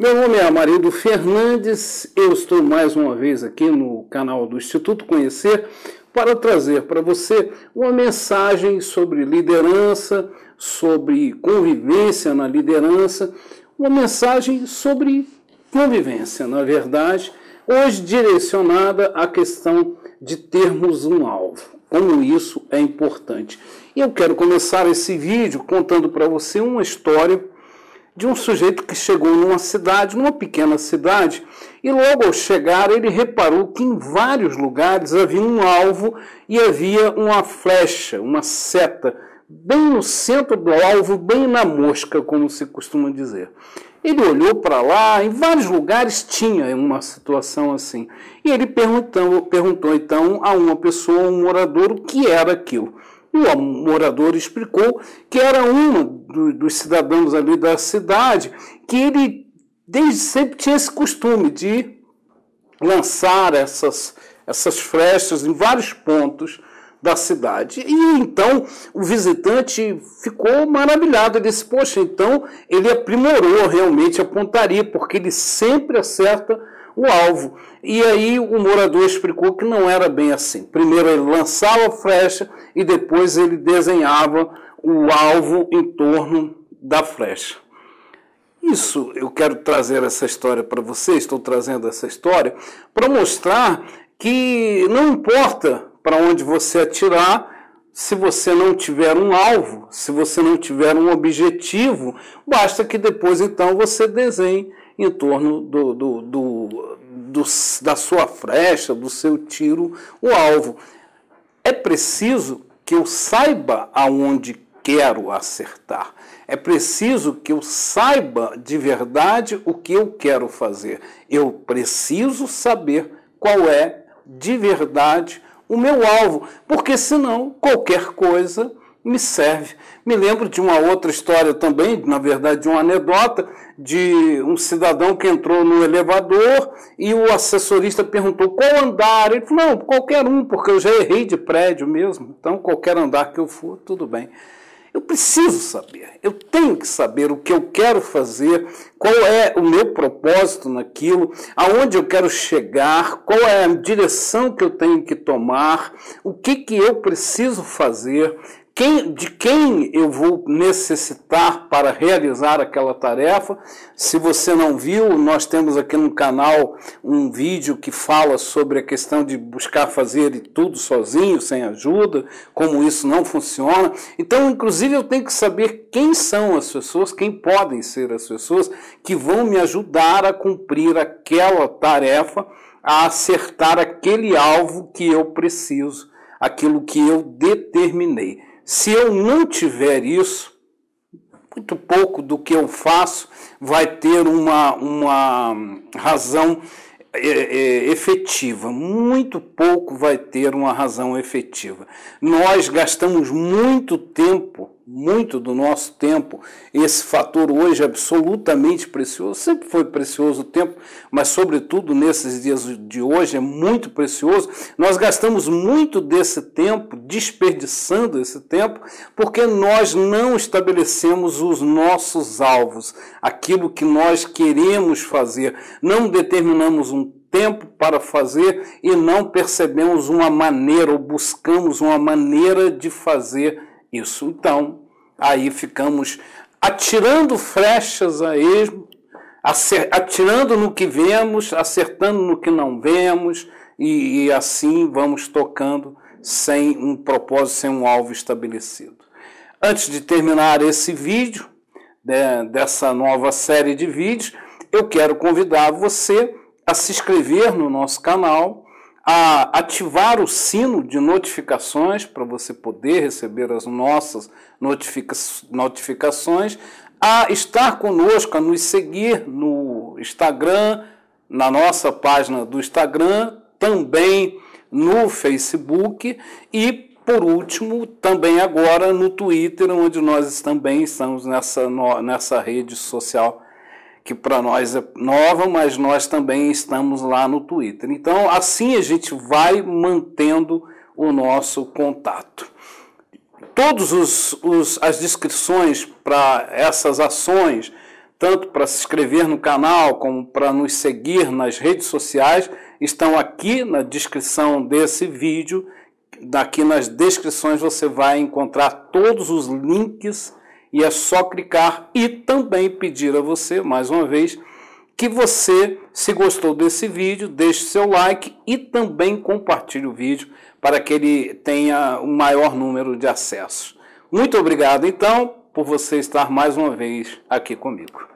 Meu nome é Amarido Fernandes, eu estou mais uma vez aqui no canal do Instituto Conhecer para trazer para você uma mensagem sobre liderança, sobre convivência na liderança, uma mensagem sobre convivência, na verdade, hoje direcionada à questão de termos um alvo. Como isso é importante. Eu quero começar esse vídeo contando para você uma história de um sujeito que chegou numa cidade, numa pequena cidade, e logo ao chegar ele reparou que em vários lugares havia um alvo e havia uma flecha, uma seta, bem no centro do alvo, bem na mosca, como se costuma dizer. Ele olhou para lá, em vários lugares tinha uma situação assim. E ele perguntou, perguntou então a uma pessoa, um morador, o que era aquilo. O morador explicou que era um dos cidadãos ali da cidade que ele desde sempre tinha esse costume de lançar essas, essas flechas em vários pontos da cidade. E então o visitante ficou maravilhado. Ele disse: Poxa, então ele aprimorou realmente a pontaria, porque ele sempre acerta o alvo. E aí o morador explicou que não era bem assim. Primeiro ele lançava a flecha e depois ele desenhava o alvo em torno da flecha. Isso, eu quero trazer essa história para você, estou trazendo essa história para mostrar que não importa para onde você atirar, se você não tiver um alvo, se você não tiver um objetivo, basta que depois então você desenhe em torno do, do, do, do, da sua flecha, do seu tiro, o alvo. É preciso que eu saiba aonde quero acertar. É preciso que eu saiba de verdade o que eu quero fazer. Eu preciso saber qual é de verdade o meu alvo, porque senão qualquer coisa me serve. Me lembro de uma outra história também, na verdade, de uma anedota de um cidadão que entrou no elevador e o assessorista perguntou qual andar. Ele falou: não, qualquer um, porque eu já errei de prédio mesmo. Então, qualquer andar que eu for, tudo bem. Eu preciso saber, eu tenho que saber o que eu quero fazer, qual é o meu propósito naquilo, aonde eu quero chegar, qual é a direção que eu tenho que tomar, o que, que eu preciso fazer, quem, de quem eu vou necessitar para realizar aquela tarefa. Se você não viu, nós temos aqui no canal um vídeo que fala sobre a questão de buscar fazer tudo sozinho, sem ajuda, como isso não funciona. Então, inclusive, eu tenho que saber quem são as pessoas, quem podem ser as pessoas que vão me ajudar a cumprir aquela tarefa, a acertar aquele alvo que eu preciso, aquilo que eu determinei. Se eu não tiver isso, muito pouco do que eu faço vai ter uma, uma razão é, é, efetiva, muito pouco vai ter uma razão efetiva. Nós gastamos muito tempo, muito do nosso tempo, esse fator hoje é absolutamente precioso, sempre foi precioso o tempo, mas sobretudo nesses dias de hoje é muito precioso. Nós gastamos muito desse tempo, desperdiçando esse tempo, porque nós não estabelecemos os nossos alvos, aquilo que nós queremos fazer, não determinamos um tempo para fazer e não percebemos uma maneira ou buscamos uma maneira de fazer isso. Então, aí ficamos atirando flechas a esmo, atirando no que vemos, acertando no que não vemos, e, e assim vamos tocando sem um propósito, sem um alvo estabelecido. Antes de terminar esse vídeo, né, dessa nova série de vídeos, eu quero convidar você a se inscrever no nosso canal, a ativar o sino de notificações para você poder receber as nossas notifica notificações, a estar conosco, a nos seguir no Instagram, na nossa página do Instagram, também no Facebook e, por último, também agora no Twitter, onde nós também estamos nessa, nessa rede social que para nós é nova, mas nós também estamos lá no Twitter. Então, assim a gente vai mantendo o nosso contato. Todas as descrições para essas ações tanto para se inscrever no canal como para nos seguir nas redes sociais, estão aqui na descrição desse vídeo. Daqui nas descrições você vai encontrar todos os links e é só clicar e também pedir a você, mais uma vez, que você, se gostou desse vídeo, deixe seu like e também compartilhe o vídeo para que ele tenha o um maior número de acessos. Muito obrigado, então, por você estar mais uma vez aqui comigo.